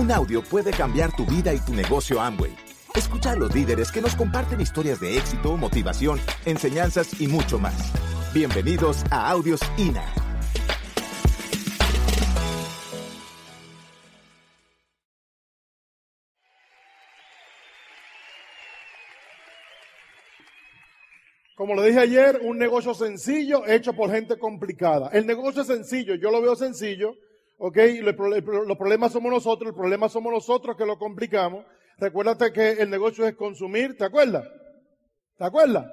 Un audio puede cambiar tu vida y tu negocio Amway. Escucha a los líderes que nos comparten historias de éxito, motivación, enseñanzas y mucho más. Bienvenidos a Audios INA. Como lo dije ayer, un negocio sencillo hecho por gente complicada. El negocio es sencillo, yo lo veo sencillo, ¿ok? Los problemas somos nosotros, el problema somos nosotros que lo complicamos. Recuérdate que el negocio es consumir, ¿te acuerdas? ¿Te acuerdas?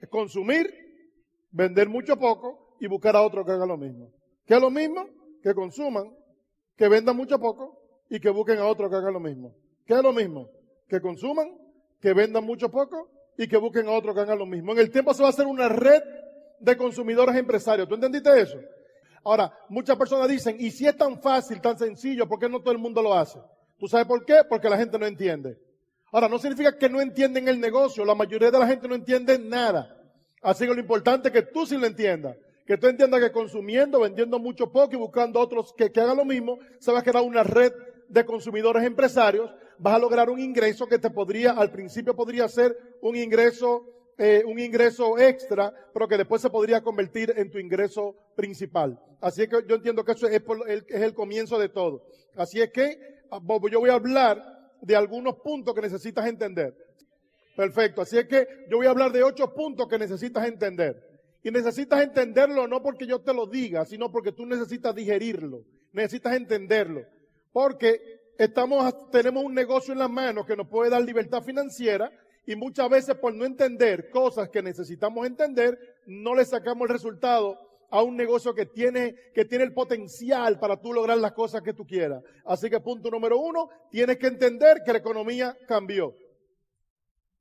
Es consumir, vender mucho poco y buscar a otro que haga lo mismo. ¿Qué es lo mismo? Que consuman, que vendan mucho poco y que busquen a otro que haga lo mismo. ¿Qué es lo mismo? Que consuman, que vendan mucho poco y que busquen a otro que haga lo mismo. En el tiempo se va a hacer una red de consumidores empresarios. ¿Tú entendiste eso? Ahora, muchas personas dicen, y si es tan fácil, tan sencillo, ¿por qué no todo el mundo lo hace? ¿Tú sabes por qué? Porque la gente no entiende. Ahora, no significa que no entienden el negocio, la mayoría de la gente no entiende nada. Así que lo importante es que tú sí lo entiendas. Que tú entiendas que consumiendo, vendiendo mucho poco y buscando otros que, que hagan lo mismo, se va a crear una red de consumidores empresarios, vas a lograr un ingreso que te podría, al principio podría ser un ingreso, eh, un ingreso extra, pero que después se podría convertir en tu ingreso principal. Así es que yo entiendo que eso es, el, es el comienzo de todo. Así es que ah, yo voy a hablar de algunos puntos que necesitas entender. Perfecto. Así es que yo voy a hablar de ocho puntos que necesitas entender. Y necesitas entenderlo no porque yo te lo diga, sino porque tú necesitas digerirlo. Necesitas entenderlo. Porque estamos, tenemos un negocio en las manos que nos puede dar libertad financiera y muchas veces por no entender cosas que necesitamos entender, no le sacamos el resultado a un negocio que tiene, que tiene el potencial para tú lograr las cosas que tú quieras. Así que punto número uno, tienes que entender que la economía cambió.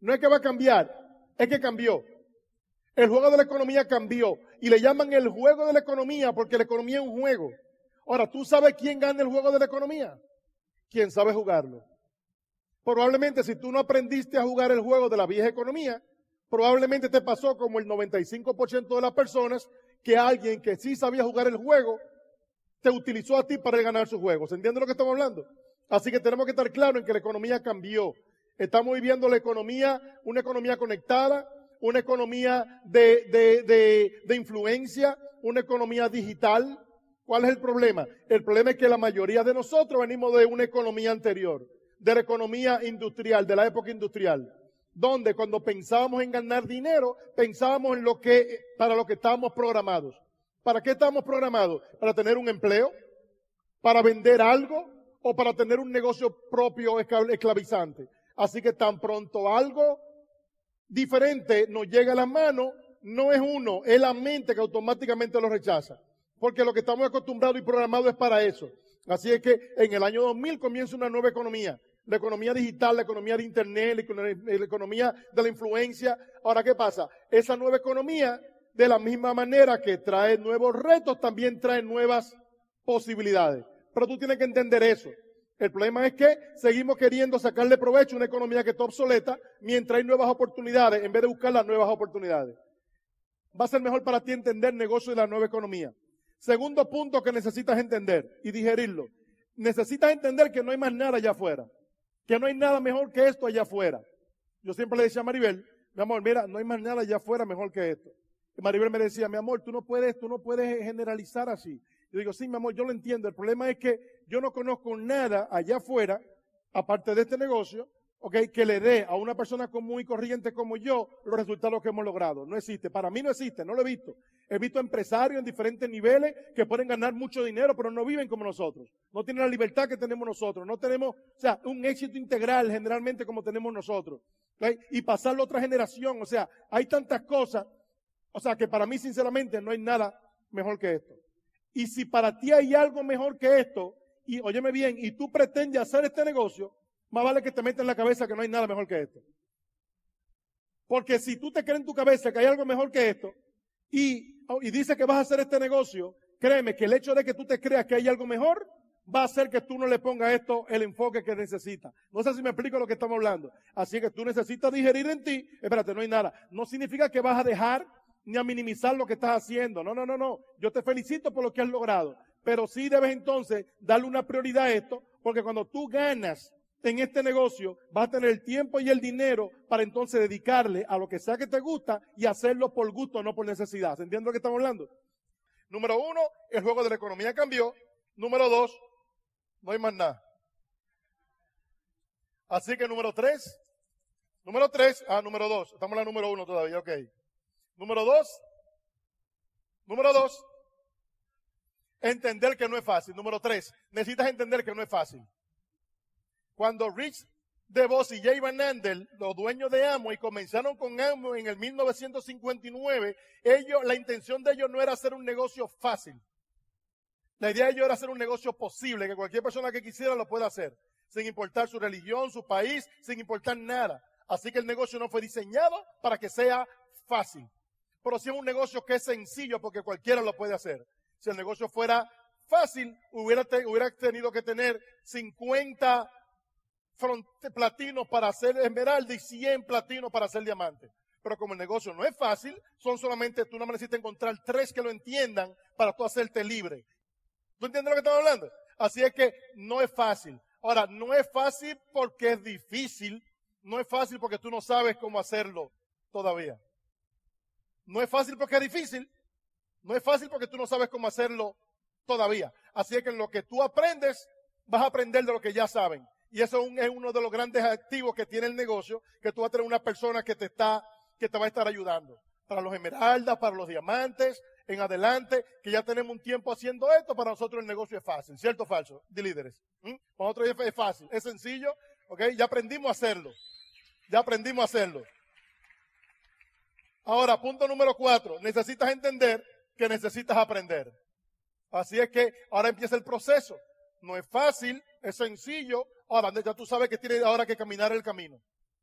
No es que va a cambiar, es que cambió. El juego de la economía cambió y le llaman el juego de la economía porque la economía es un juego. Ahora, ¿tú sabes quién gana el juego de la economía? Quien sabe jugarlo. Probablemente si tú no aprendiste a jugar el juego de la vieja economía, probablemente te pasó como el 95% de las personas que alguien que sí sabía jugar el juego te utilizó a ti para ganar su juego. ¿Se entiende lo que estamos hablando? Así que tenemos que estar claros en que la economía cambió. Estamos viviendo la economía, una economía conectada, una economía de, de, de influencia, una economía digital, ¿Cuál es el problema? El problema es que la mayoría de nosotros venimos de una economía anterior, de la economía industrial, de la época industrial, donde cuando pensábamos en ganar dinero, pensábamos en lo que, para lo que estábamos programados. ¿Para qué estábamos programados? Para tener un empleo, para vender algo o para tener un negocio propio esclavizante. Así que tan pronto algo diferente nos llega a la mano, no es uno, es la mente que automáticamente lo rechaza porque lo que estamos acostumbrados y programados es para eso. Así es que en el año 2000 comienza una nueva economía, la economía digital, la economía de Internet, la economía de la influencia. Ahora, ¿qué pasa? Esa nueva economía, de la misma manera que trae nuevos retos, también trae nuevas posibilidades. Pero tú tienes que entender eso. El problema es que seguimos queriendo sacarle provecho a una economía que está obsoleta mientras hay nuevas oportunidades en vez de buscar las nuevas oportunidades. Va a ser mejor para ti entender el negocio de la nueva economía. Segundo punto que necesitas entender y digerirlo. Necesitas entender que no hay más nada allá afuera. Que no hay nada mejor que esto allá afuera. Yo siempre le decía a Maribel, mi amor, mira, no hay más nada allá afuera mejor que esto. Y Maribel me decía, mi amor, tú no puedes, tú no puedes generalizar así. Yo digo, sí, mi amor, yo lo entiendo. El problema es que yo no conozco nada allá afuera, aparte de este negocio, que le dé a una persona común y corriente como yo los resultados que hemos logrado. No existe. Para mí no existe, no lo he visto. He visto empresarios en diferentes niveles que pueden ganar mucho dinero, pero no viven como nosotros. No tienen la libertad que tenemos nosotros. No tenemos, o sea, un éxito integral generalmente como tenemos nosotros. Y pasarlo a otra generación. O sea, hay tantas cosas. O sea, que para mí sinceramente no hay nada mejor que esto. Y si para ti hay algo mejor que esto, y óyeme bien, y tú pretendes hacer este negocio, más vale que te metas en la cabeza que no hay nada mejor que esto. Porque si tú te crees en tu cabeza que hay algo mejor que esto y, y dices que vas a hacer este negocio, créeme que el hecho de que tú te creas que hay algo mejor va a hacer que tú no le pongas esto el enfoque que necesita. No sé si me explico lo que estamos hablando. Así que tú necesitas digerir en ti, espérate, no hay nada. No significa que vas a dejar ni a minimizar lo que estás haciendo. No, no, no, no. Yo te felicito por lo que has logrado pero sí debes entonces darle una prioridad a esto, Porque cuando tú ganas en este negocio, vas a tener el tiempo y el dinero para entonces dedicarle a lo que sea que te gusta y hacerlo por gusto, no por necesidad. ¿Se lo que estamos hablando? Número uno, el juego de la economía cambió. Número dos, no hay más nada. Así que número tres, número tres, ah, número dos, estamos en la número uno todavía, ok. Número dos, número dos, entender que no es fácil. Número tres, necesitas entender que no es fácil. Cuando Rich DeVos y Jay Van Andel, los dueños de Amo, y comenzaron con Amo en el 1959, ellos, la intención de ellos no era hacer un negocio fácil. La idea de ellos era hacer un negocio posible, que cualquier persona que quisiera lo pueda hacer, sin importar su religión, su país, sin importar nada. Así que el negocio no fue diseñado para que sea fácil. Pero sí es un negocio que es sencillo porque cualquiera lo puede hacer. Si el negocio fuera fácil, hubiera tenido que tener 50 platinos para hacer esmeralda y 100 platinos para hacer diamante. Pero como el negocio no es fácil, son solamente, tú no necesitas encontrar tres que lo entiendan para tú hacerte libre. ¿Tú entiendes lo que estamos hablando? Así es que no es fácil. Ahora, no es fácil porque es difícil, no es fácil porque tú no sabes cómo hacerlo todavía. No es fácil porque es difícil, no es fácil porque tú no sabes cómo hacerlo todavía. Así es que en lo que tú aprendes, vas a aprender de lo que ya saben. Y eso es uno de los grandes activos que tiene el negocio, que tú vas a tener una persona que te está, que te va a estar ayudando. Para los esmeraldas, para los diamantes, en adelante, que ya tenemos un tiempo haciendo esto, para nosotros el negocio es fácil, ¿cierto o falso? De líderes. Para nosotros es fácil, es sencillo, ¿ok? Ya aprendimos a hacerlo. Ya aprendimos a hacerlo. Ahora, punto número cuatro, necesitas entender que necesitas aprender. Así es que ahora empieza el proceso. No es fácil, es sencillo. Ahora, ya tú sabes que tienes ahora que caminar el camino.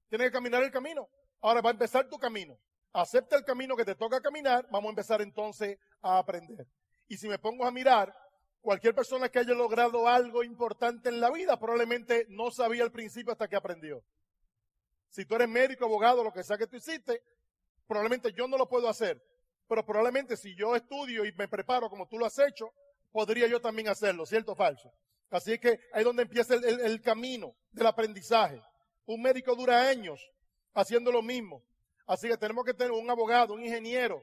Tienes que caminar el camino. Ahora va a empezar tu camino. Acepta el camino que te toca caminar. Vamos a empezar entonces a aprender. Y si me pongo a mirar, cualquier persona que haya logrado algo importante en la vida probablemente no sabía al principio hasta que aprendió. Si tú eres médico, abogado, lo que sea que tú hiciste, probablemente yo no lo puedo hacer. Pero probablemente si yo estudio y me preparo como tú lo has hecho, podría yo también hacerlo, ¿cierto o falso? Así que ahí es donde empieza el, camino del aprendizaje. Un médico dura años haciendo lo mismo. Así que tenemos que tener un abogado, un ingeniero,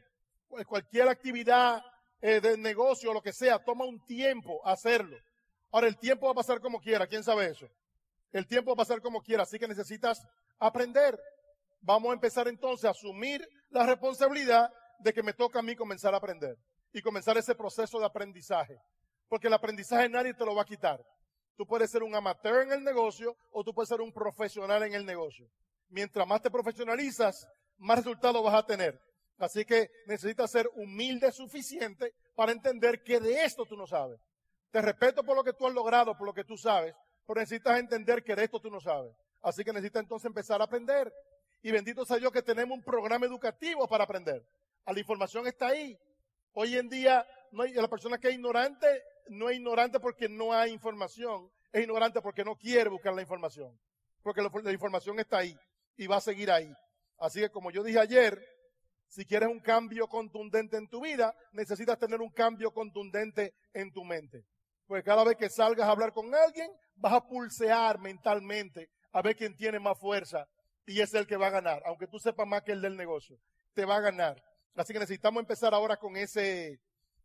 cualquier actividad eh, de negocio lo que sea, toma un tiempo hacerlo. Ahora, el tiempo va a pasar como quiera, ¿quién sabe eso? El tiempo va a pasar como quiera, así que necesitas aprender. Vamos a empezar entonces a asumir la responsabilidad de que me toca a mí comenzar a aprender y comenzar ese proceso de aprendizaje. Porque el aprendizaje nadie te lo va a quitar. Tú puedes ser un amateur en el negocio o tú puedes ser un profesional en el negocio. Mientras más te profesionalizas, más resultados vas a tener. Así que necesitas ser humilde suficiente para entender que de esto tú no sabes. Te respeto por lo que tú has logrado, por lo que tú sabes, pero necesitas entender que de esto tú no sabes. Así que necesitas entonces empezar a aprender. Y bendito sea Dios que tenemos un programa educativo para aprender. La información está ahí. Hoy en día, no la persona que es ignorante no es ignorante porque no hay información, es ignorante porque no quiere buscar la información. Porque la, información está ahí y va a seguir ahí. Así que como yo dije ayer, si quieres un cambio contundente en tu vida, necesitas tener un cambio contundente en tu mente. Porque cada vez que salgas a hablar con alguien, vas a pulsear mentalmente a ver quién tiene más fuerza y es el que va a ganar. Aunque tú sepas más que el del negocio, te va a ganar. Así que necesitamos empezar ahora con ese,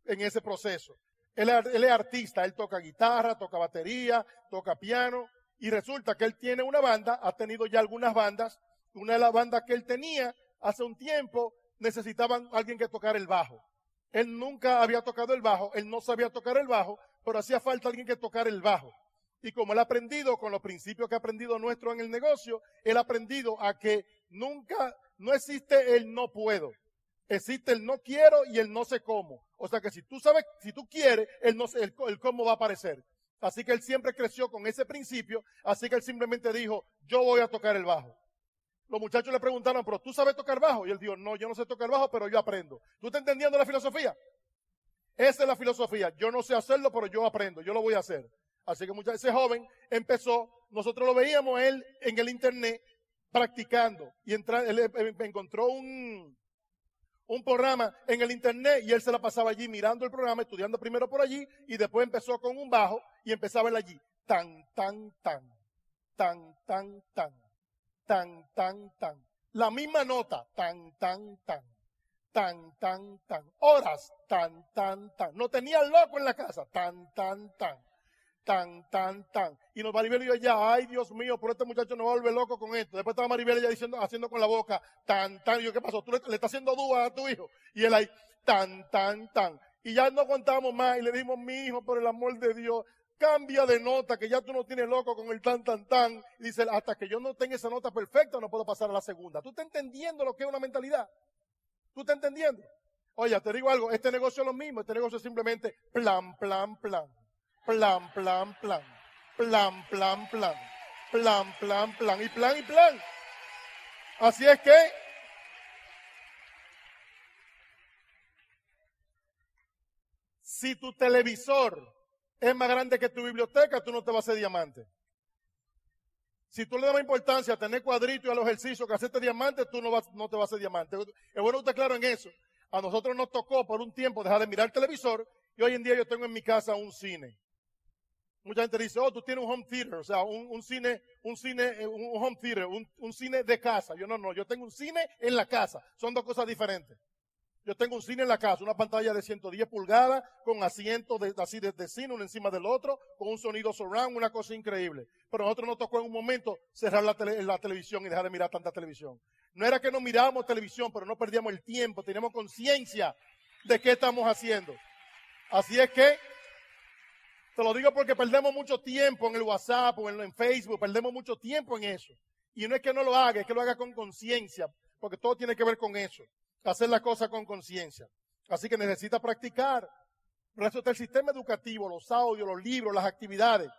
en ese proceso. Él, es artista, él toca guitarra, toca batería, toca piano, y resulta que él tiene una banda, ha tenido ya algunas bandas. Una de las bandas que él tenía hace un tiempo necesitaban alguien que tocara el bajo. Él nunca había tocado el bajo, él no sabía tocar el bajo, pero hacía falta alguien que tocara el bajo. Y como él ha aprendido con los principios que ha aprendido nuestro en el negocio, él ha aprendido a que nunca, no existe el no puedo. Existe el no quiero y el no sé cómo. O sea que si tú sabes, si tú quieres, el, no, el, el cómo va a aparecer. Así que él siempre creció con ese principio, así que él simplemente dijo, yo voy a tocar el bajo. Los muchachos le preguntaron, pero tú sabes tocar bajo? Y él dijo, no, yo no sé tocar bajo, pero yo aprendo. ¿Tú estás entendiendo la filosofía? Esa es la filosofía. Yo no sé hacerlo, pero yo aprendo, yo lo voy a hacer. Así que muchas, ese joven empezó, nosotros lo veíamos él en el internet practicando y él encontró un, un programa en el internet y él se la pasaba allí mirando el programa, estudiando primero por allí y después empezó con un bajo y empezaba él allí. Tan, tan, tan, tan, tan, tan, tan, tan, tan. La misma nota, tan, tan, tan, tan, tan, tan. Horas, tan, tan, tan. No tenía loco en la casa, tan, tan, tan tan, tan, tan. Y nos Maribel y yo ya, ay Dios mío, por este muchacho no va loco con esto. Después estaba Maribel ya diciendo, haciendo con la boca, tan, tan. Y yo, ¿qué pasó? ¿Tú le, estás haciendo duda a tu hijo? Y él ahí, tan, tan, tan. Y ya no contamos más y le dijimos, mi hijo, por el amor de Dios, cambia de nota, que ya tú no tienes loco con el tan, tan, tan. Y dice, hasta que yo no tenga esa nota perfecta, no puedo pasar a la segunda. ¿Tú estás entendiendo lo que es una mentalidad? ¿Tú estás entendiendo? Oye, te digo algo, este negocio es lo mismo, este negocio es simplemente plan, plan, plan plan, plan, plan, plan, plan, plan, plan, plan, plan, y plan, y plan. Así es que si tu televisor es más grande que tu biblioteca, tú no te vas a hacer diamante. Si tú le das más importancia a tener cuadritos y a los ejercicios que hacerte diamante, tú no, vas, no te vas a hacer diamante. Es bueno estar claro en eso. A nosotros nos tocó por un tiempo dejar de mirar el televisor y hoy en día yo tengo en mi casa un cine. Mucha gente dice, oh, tú tienes un home theater, o sea, un, cine, un cine, eh, un home theater, un, cine de casa. Yo no, no, yo tengo un cine en la casa. Son dos cosas diferentes. Yo tengo un cine en la casa, una pantalla de 110 pulgadas, con asientos así de, cine, uno encima del otro, con un sonido surround, una cosa increíble. Pero nosotros nos tocó en un momento cerrar la, la televisión y dejar de mirar tanta televisión. No era que no mirábamos televisión, pero no perdíamos el tiempo, teníamos conciencia de qué estamos haciendo. Así es que te lo digo porque perdemos mucho tiempo en el WhatsApp o en, Facebook, perdemos mucho tiempo en eso. Y no es que no lo haga, es que lo haga con conciencia, porque todo tiene que ver con eso, hacer las cosas con conciencia. Así que necesita practicar. Por eso está el sistema educativo, los audios, los libros, las actividades.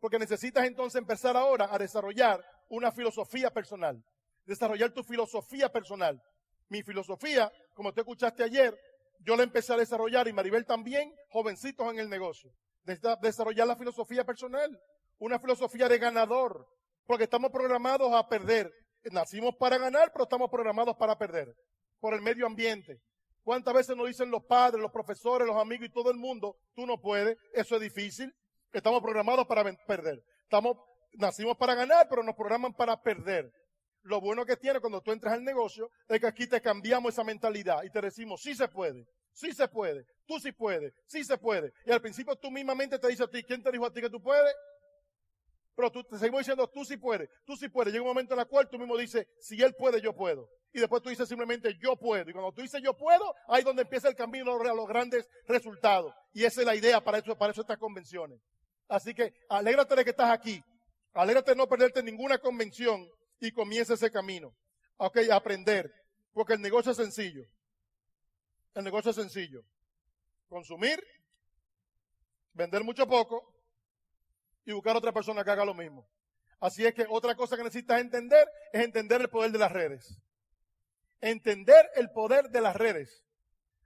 Porque necesitas entonces empezar ahora a desarrollar una filosofía personal. Desarrollar tu filosofía personal. Mi filosofía, como tú escuchaste ayer, yo la empecé a desarrollar y Maribel también, jovencitos en el negocio desarrollar la filosofía personal, una filosofía de ganador, porque estamos programados a perder. Nacimos para ganar, pero estamos programados para perder, por el medio ambiente. ¿Cuántas veces nos dicen los padres, los profesores, los amigos y todo el mundo, tú no puedes, eso es difícil, estamos programados para perder. Estamos, nacimos para ganar, pero nos programan para perder. Lo bueno que tiene cuando tú entras al negocio es que aquí te cambiamos esa mentalidad y te decimos, sí se puede, sí se puede, tú sí puedes, sí se puede. Y al principio tú mismamente te dices a ti, ¿quién te dijo a ti que tú puedes? Pero tú te seguimos diciendo, tú sí puedes, tú sí puedes. Llega un momento en el cual tú mismo dices, si él puede, yo puedo. Y después tú dices simplemente, yo puedo. Y cuando tú dices, yo puedo, ahí es donde empieza el camino a los grandes resultados. Y esa es la idea para eso, para eso estas convenciones. Así que alégrate de que estás aquí. Alégrate de no perderte ninguna convención y comienza ese camino. Ok, aprender. Porque el negocio es sencillo. El negocio es sencillo. Consumir, vender mucho poco y buscar otra persona que haga lo mismo. Así es que otra cosa que necesitas entender es entender el poder de las redes. Entender el poder de las redes.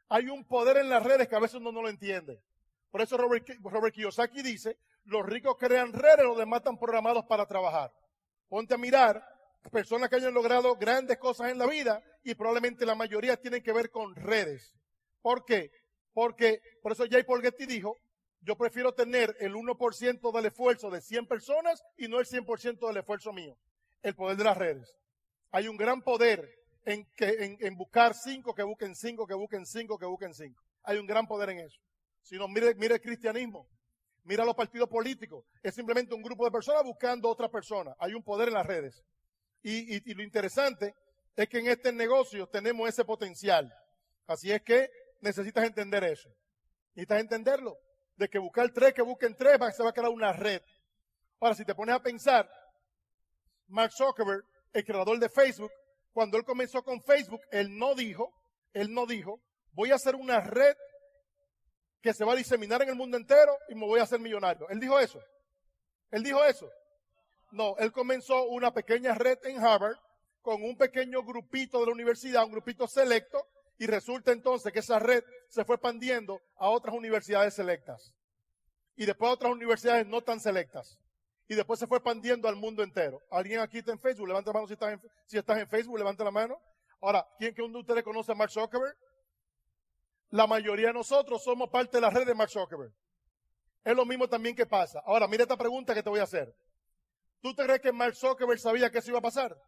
Hay un poder en las redes que a veces uno no lo entiende. Por eso Robert, Robert Kiyosaki dice, los ricos crean redes, los demás están programados para trabajar. Ponte a mirar personas que hayan logrado grandes cosas en la vida y probablemente la mayoría tienen que ver con redes. ¿Por qué? Porque, por eso Jay Paul Getty dijo, yo prefiero tener el 1% del esfuerzo de 100 personas y no el 100% del esfuerzo mío. El poder de las redes. Hay un gran poder en, que, en, buscar cinco, que busquen cinco, que busquen cinco, que busquen cinco. Hay un gran poder en eso. Si no, mire, mire el cristianismo. Mira los partidos políticos. Es simplemente un grupo de personas buscando otra persona. Hay un poder en las redes. Y, lo interesante es que en este negocio tenemos ese potencial. Así es que necesitas entender eso. Necesitas entenderlo. De que buscar tres, que busquen tres, se va a crear una red. Ahora, si te pones a pensar, Mark Zuckerberg, el creador de Facebook, cuando él comenzó con Facebook, él no dijo, él no dijo, voy a hacer una red que se va a diseminar en el mundo entero y me voy a hacer millonario. Él dijo eso. Él dijo eso. No, él comenzó una pequeña red en Harvard con un pequeño grupito de la universidad, un grupito selecto, y resulta entonces que esa red se fue expandiendo a otras universidades selectas. Y después a otras universidades no tan selectas. Y después se fue expandiendo al mundo entero. ¿Alguien aquí está en Facebook? Levanta la mano si estás en, Facebook, levanta la mano. Ahora, ¿quién que uno de ustedes conoce a Mark Zuckerberg? La mayoría de nosotros somos parte de la red de Mark Zuckerberg. Es lo mismo también que pasa. Ahora, mira esta pregunta que te voy a hacer. ¿Tú te crees que Mark Zuckerberg sabía que eso iba a pasar?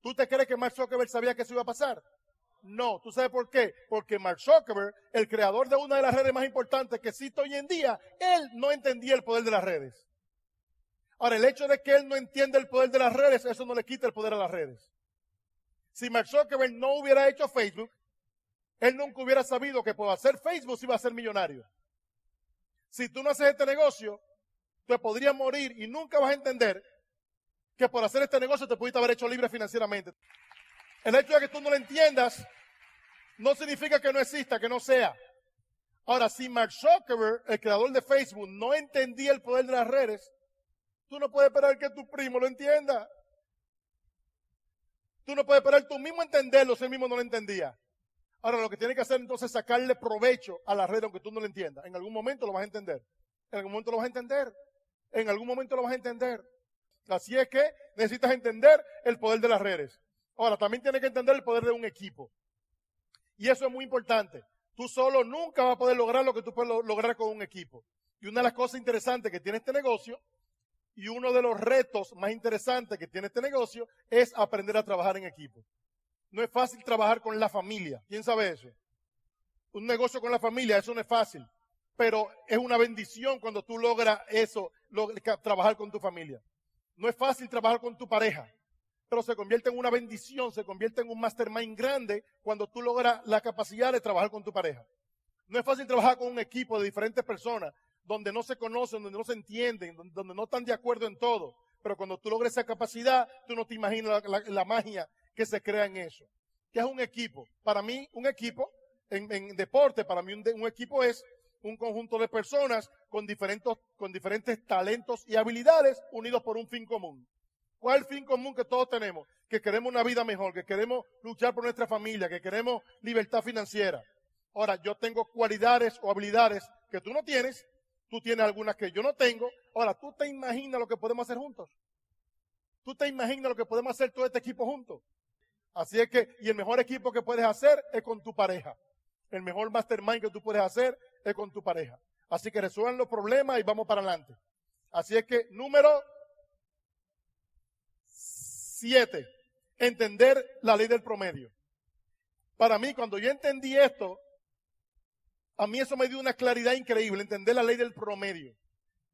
¿Tú te crees que Mark Zuckerberg sabía que eso iba a pasar? No, ¿tú sabes por qué? Porque Mark Zuckerberg, el creador de una de las redes más importantes que existe hoy en día, él no entendía el poder de las redes. Ahora, el hecho de que él no entienda el poder de las redes, eso no le quita el poder a las redes. Si Mark Zuckerberg no hubiera hecho Facebook, él nunca hubiera sabido que por hacer Facebook iba a ser millonario. Si tú no haces este negocio, te podrías morir y nunca vas a entender que por hacer este negocio te pudiste haber hecho libre financieramente. El hecho de que tú no lo entiendas no significa que no exista, que no sea. Ahora, si Mark Zuckerberg, el creador de Facebook, no entendía el poder de las redes, tú no puedes esperar que tu primo lo entienda. Tú no puedes esperar tú mismo entenderlo si él mismo no lo entendía. Ahora, lo que tienes que hacer entonces es sacarle provecho a la red aunque tú no lo entiendas. En algún momento lo vas a entender. En algún momento lo vas a entender. En algún momento lo vas a entender. Así es que necesitas entender el poder de las redes. Ahora, también tienes que entender el poder de un equipo. Y eso es muy importante. Tú solo nunca vas a poder lograr lo que tú puedes lograr con un equipo. Y una de las cosas interesantes que tiene este negocio y uno de los retos más interesantes que tiene este negocio es aprender a trabajar en equipo. No es fácil trabajar con la familia. ¿Quién sabe eso? Un negocio con la familia, eso no es fácil. Pero es una bendición cuando tú logras eso, trabajar con tu familia. No es fácil trabajar con tu pareja, pero se convierte en una bendición, se convierte en un mastermind grande cuando tú logras la capacidad de trabajar con tu pareja. No es fácil trabajar con un equipo de diferentes personas donde no se conocen, donde no se entienden, donde no están de acuerdo en todo. Pero cuando tú logras esa capacidad, tú no te imaginas la, magia que se crea en eso. ¿Qué es un equipo? Para mí, un equipo en, deporte, para mí un equipo es un conjunto de personas con diferentes, con diferentes talentos y habilidades unidos por un fin común. ¿Cuál fin común que todos tenemos? Que queremos una vida mejor, que queremos luchar por nuestra familia, que queremos libertad financiera. Ahora, yo tengo cualidades o habilidades que tú no tienes, tú tienes algunas que yo no tengo. Ahora, ¿tú te imaginas lo que podemos hacer juntos? ¿Tú te imaginas lo que podemos hacer todo este equipo juntos? Así es que, y el mejor equipo que puedes hacer es con tu pareja. El mejor mastermind que tú puedes hacer es con tu pareja. Así que resuelvan los problemas y vamos para adelante. Así es que, número siete, entender la ley del promedio. Para mí, cuando yo entendí esto, a mí eso me dio una claridad increíble, entender la ley del promedio.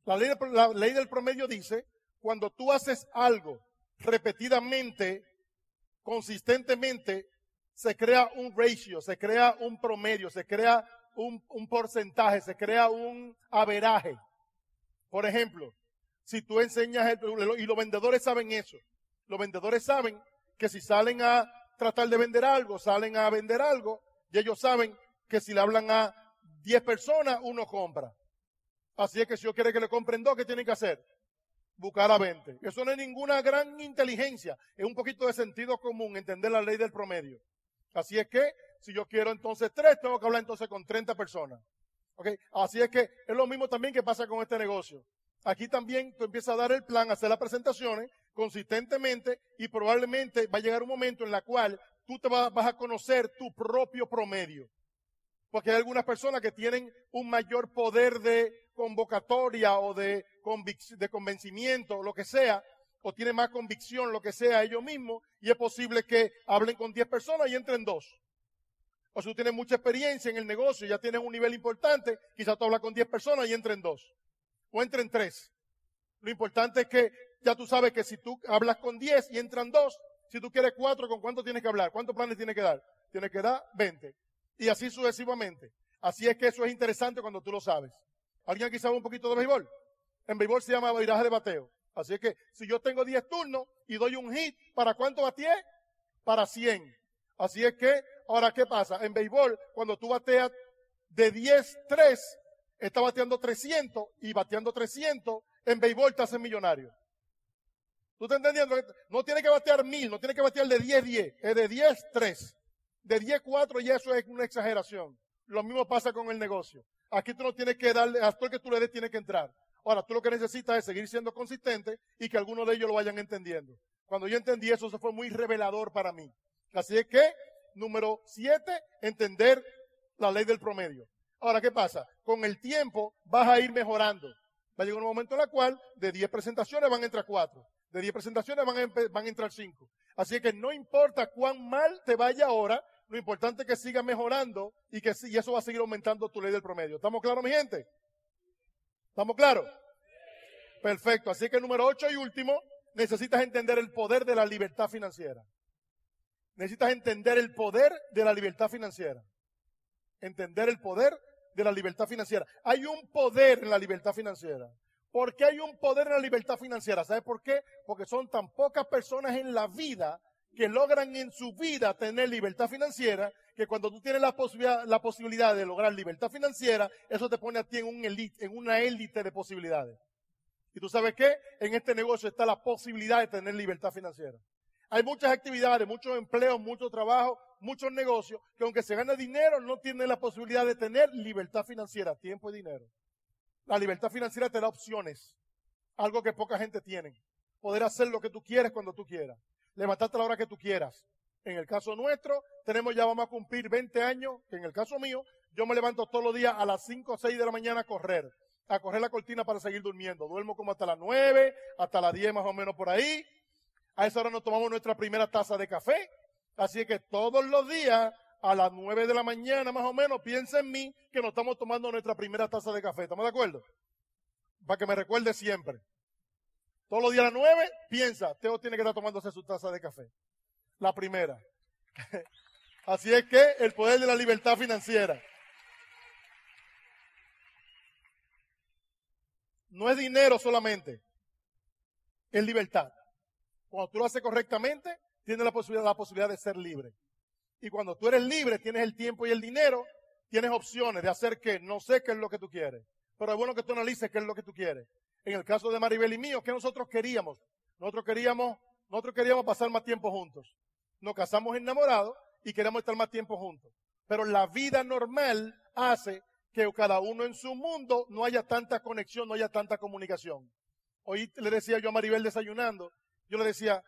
La ley, la ley del promedio dice, cuando tú haces algo repetidamente, consistentemente, se crea un ratio, se crea un promedio, se crea un, porcentaje, se crea un averaje. Por ejemplo, si tú enseñas, y los vendedores saben eso, los vendedores saben que si salen a tratar de vender algo, salen a vender algo, y ellos saben que si le hablan a 10 personas, uno compra. Así es que si yo quiero que le compren dos, ¿qué tienen que hacer? Buscar a 20. Eso no es ninguna gran inteligencia, es un poquito de sentido común, entender la ley del promedio. Así es que si yo quiero entonces tres, tengo que hablar entonces con 30 personas. ¿Okay? Así es que es lo mismo también que pasa con este negocio. Aquí también tú empiezas a dar el plan, a hacer las presentaciones consistentemente y probablemente va a llegar un momento en la cual tú te vas, a conocer tu propio promedio. Porque hay algunas personas que tienen un mayor poder de convocatoria o de, de convencimiento, lo que sea, o tienen más convicción, lo que sea, ellos mismos, y es posible que hablen con 10 personas y entren dos. O si tú tienes mucha experiencia en el negocio, ya tienes un nivel importante, quizás tú hablas con 10 personas y entren dos. O entren tres. Lo importante es que ya tú sabes que si tú hablas con 10 y entran dos, si tú quieres cuatro, ¿con cuánto tienes que hablar? ¿Cuántos planes tienes que dar? Tienes que dar 20. Y así sucesivamente. Así es que eso es interesante cuando tú lo sabes. ¿Alguien aquí sabe un poquito de béisbol? En béisbol se llama viraje de bateo. Así es que si yo tengo 10 turnos y doy un hit, ¿para cuánto bateé? Para 100. Así es que, ahora, ¿qué pasa? En béisbol, cuando tú bateas de 10-3, está bateando 300 y bateando 300, en béisbol te haces millonario. ¿Tú estás entendiendo? No tiene que batear 1000, no tiene que batear de 10-10, es de 10-3. De 10-4 y eso es una exageración. Lo mismo pasa con el negocio. Aquí tú no tienes que darle, hasta el que tú le des tiene que entrar. Ahora, tú lo que necesitas es seguir siendo consistente y que algunos de ellos lo vayan entendiendo. Cuando yo entendí eso, eso fue muy revelador para mí. Así es que, número siete, entender la ley del promedio. Ahora, ¿qué pasa? Con el tiempo vas a ir mejorando. Va a llegar un momento en el cual de 10 presentaciones van a entrar 4. De 10 presentaciones van a, van a entrar 5. Así que no importa cuán mal te vaya ahora, lo importante es que sigas mejorando y que y eso va a seguir aumentando tu ley del promedio. ¿Estamos claros, mi gente? ¿Estamos claros? Perfecto. Así que número 8 y último, necesitas entender el poder de la libertad financiera. Necesitas entender el poder de la libertad financiera. Entender el poder de la libertad financiera. Hay un poder en la libertad financiera. ¿Por qué hay un poder en la libertad financiera? ¿Sabes por qué? Porque son tan pocas personas en la vida que logran en su vida tener libertad financiera, que cuando tú tienes la posibilidad, de lograr libertad financiera, eso te pone a ti en, en una élite de posibilidades. Y tú sabes qué? En este negocio está la posibilidad de tener libertad financiera. Hay muchas actividades, muchos empleos, mucho trabajo, muchos negocios, que aunque se gane dinero, no tienen la posibilidad de tener libertad financiera, tiempo y dinero. La libertad financiera te da opciones, algo que poca gente tiene. Poder hacer lo que tú quieres cuando tú quieras. Levantarte a la hora que tú quieras. En el caso nuestro, tenemos ya vamos a cumplir 20 años, que en el caso mío, yo me levanto todos los días a las 5 o 6 de la mañana a correr, a correr la cortina para seguir durmiendo. Duermo como hasta las 9, hasta las 10 más o menos por ahí. A esa hora nos tomamos nuestra primera taza de café. Así que todos los días, a las 9 de la mañana más o menos, piensa en mí que nos estamos tomando nuestra primera taza de café. ¿Estamos de acuerdo? Para que me recuerde siempre. Todos los días a las 9, piensa, Teo tiene que estar tomándose su taza de café. La primera. Así es que el poder de la libertad financiera. No es dinero solamente, es libertad. Cuando tú lo haces correctamente, tienes la posibilidad, la posibilidad de ser libre. Y cuando tú eres libre, tienes el tiempo y el dinero, tienes opciones de hacer que no sé qué es lo que tú quieres. Pero es bueno que tú analices qué es lo que tú quieres. En el caso de Maribel y mío, ¿qué nosotros queríamos? Nosotros queríamos, nosotros queríamos pasar más tiempo juntos. Nos casamos enamorados y queremos estar más tiempo juntos. Pero la vida normal hace que cada uno en su mundo no haya tanta conexión, no haya tanta comunicación. Hoy le decía yo a Maribel desayunando yo le decía,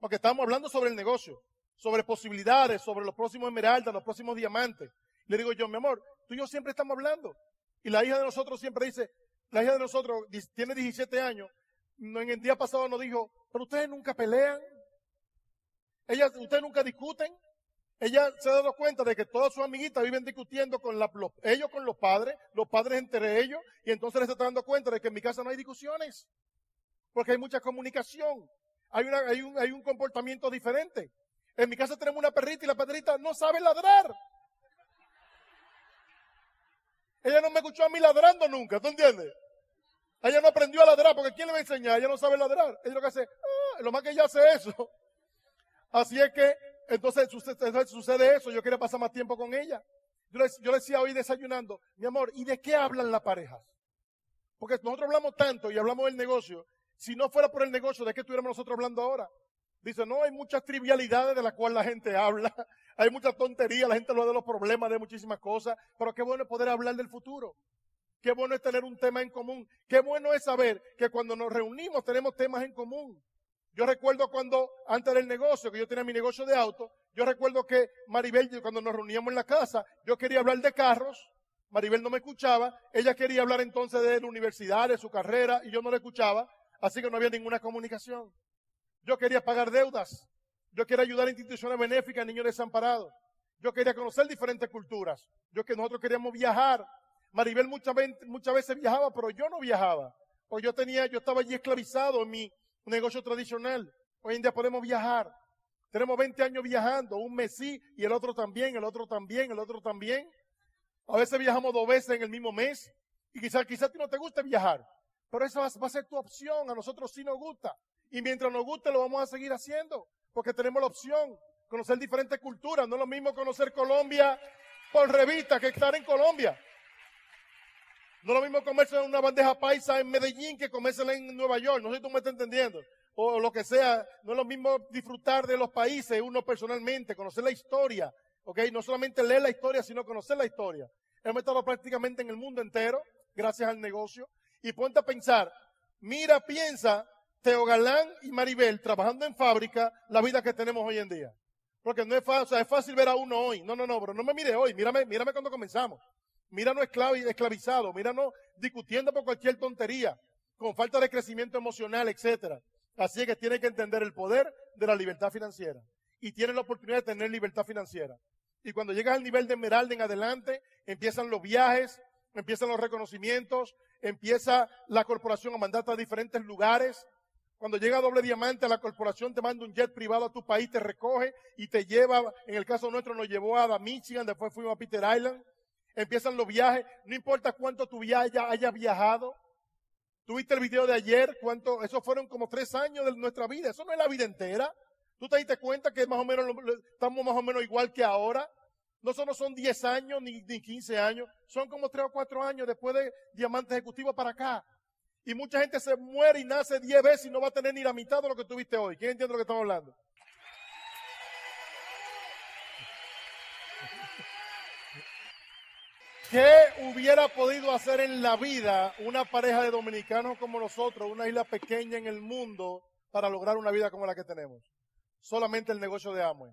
porque estábamos hablando sobre el negocio, sobre posibilidades, sobre los próximos esmeraldas, los próximos diamantes. Le digo yo, mi amor, tú y yo siempre estamos hablando. Y la hija de nosotros siempre dice, la hija de nosotros tiene 17 años, en el día pasado nos dijo, pero ustedes nunca pelean, Ella, ustedes nunca discuten. Ella se ha dado cuenta de que todas sus amiguitas viven discutiendo con la, ellos con los padres, los padres entre ellos, y entonces les está dando cuenta de que en mi casa no hay discusiones, porque hay mucha comunicación hay, una, hay, un, hay un comportamiento diferente. En mi casa tenemos una perrita y la perrita no sabe ladrar. Ella no me escuchó a mí ladrando nunca, ¿tú entiendes? Ella no aprendió a ladrar porque ¿quién le va a enseñar? Ella no sabe ladrar. Ella lo que hace, ah, lo más que ella hace eso. Así es que entonces sucede, eso. Yo quería pasar más tiempo con ella. Yo le, yo decía hoy desayunando, mi amor, ¿y de qué hablan las parejas? Porque nosotros hablamos tanto y hablamos del negocio si no fuera por el negocio, ¿de qué estuviéramos nosotros hablando ahora? Dice, no, hay muchas trivialidades de las cuales la gente habla, hay mucha tontería, la gente habla de los problemas, de muchísimas cosas, pero qué bueno es poder hablar del futuro. Qué bueno es tener un tema en común. Qué bueno es saber que cuando nos reunimos tenemos temas en común. Yo recuerdo cuando, antes del negocio, que yo tenía mi negocio de auto, yo recuerdo que Maribel, cuando nos reuníamos en la casa, yo quería hablar de carros, Maribel no me escuchaba, ella quería hablar entonces de la universidad, de su carrera, y yo no le escuchaba. Así que no había ninguna comunicación. Yo quería pagar deudas. Yo quería ayudar a instituciones benéficas a niños desamparados. Yo quería conocer diferentes culturas. Yo que nosotros queríamos viajar. Maribel muchas veces, muchas veces viajaba, pero yo no viajaba. Porque yo tenía, yo estaba allí esclavizado en mi negocio tradicional. Hoy en día podemos viajar. Tenemos 20 años viajando, un mes sí y el otro también, el otro también, el otro también. A veces viajamos dos veces en el mismo mes. Y quizás, quizás a ti no te guste viajar. Pero eso va a ser tu opción. A nosotros sí nos gusta. Y mientras nos guste, lo vamos a seguir haciendo. Porque tenemos la opción. Conocer diferentes culturas. No es lo mismo conocer Colombia por revista que estar en Colombia. No es lo mismo comerse una bandeja paisa en Medellín que comérsela en Nueva York. No sé si tú me estás entendiendo. O lo que sea. No es lo mismo disfrutar de los países uno personalmente. Conocer la historia. ¿Ok? No solamente leer la historia, sino conocer la historia. Hemos estado prácticamente en el mundo entero. Gracias al negocio. Y ponte a pensar, mira, piensa, Teo Galán y Maribel trabajando en fábrica, la vida que tenemos hoy en día. Porque no es fácil, es fácil ver a uno hoy. No, no, no, pero no me mire hoy, mírame, mírame cuando comenzamos. Míranos esclavi, esclavizado, míranos discutiendo por cualquier tontería, con falta de crecimiento emocional, etcétera. Así que tiene que entender el poder de la libertad financiera. Y tiene la oportunidad de tener libertad financiera. Y cuando llegas al nivel de Esmeralda en adelante, empiezan los viajes, empiezan los reconocimientos, empieza la corporación a mandarte a diferentes lugares. Cuando llega doble diamante, la corporación te manda un jet privado a tu país, te recoge y te lleva, en el caso nuestro nos llevó a Michigan, después fuimos a Peter Island. Empiezan los viajes, no importa cuánto tu viaje haya viajado, Tuviste el video de ayer, cuánto, eso fueron como tres años de nuestra vida, eso no es la vida entera. Tú te diste cuenta que más o menos estamos más o menos igual que ahora. No solo son 10 años ni, ni 15 años, son como 3 o 4 años después de diamante ejecutivo para acá. Y mucha gente se muere y nace 10 veces y no va a tener ni la mitad de lo que tuviste hoy. ¿Quién entiende lo que estamos hablando? ¿Qué hubiera podido hacer en la vida una pareja de dominicanos como nosotros, una isla pequeña en el mundo, para lograr una vida como la que tenemos? Solamente el negocio de Amway.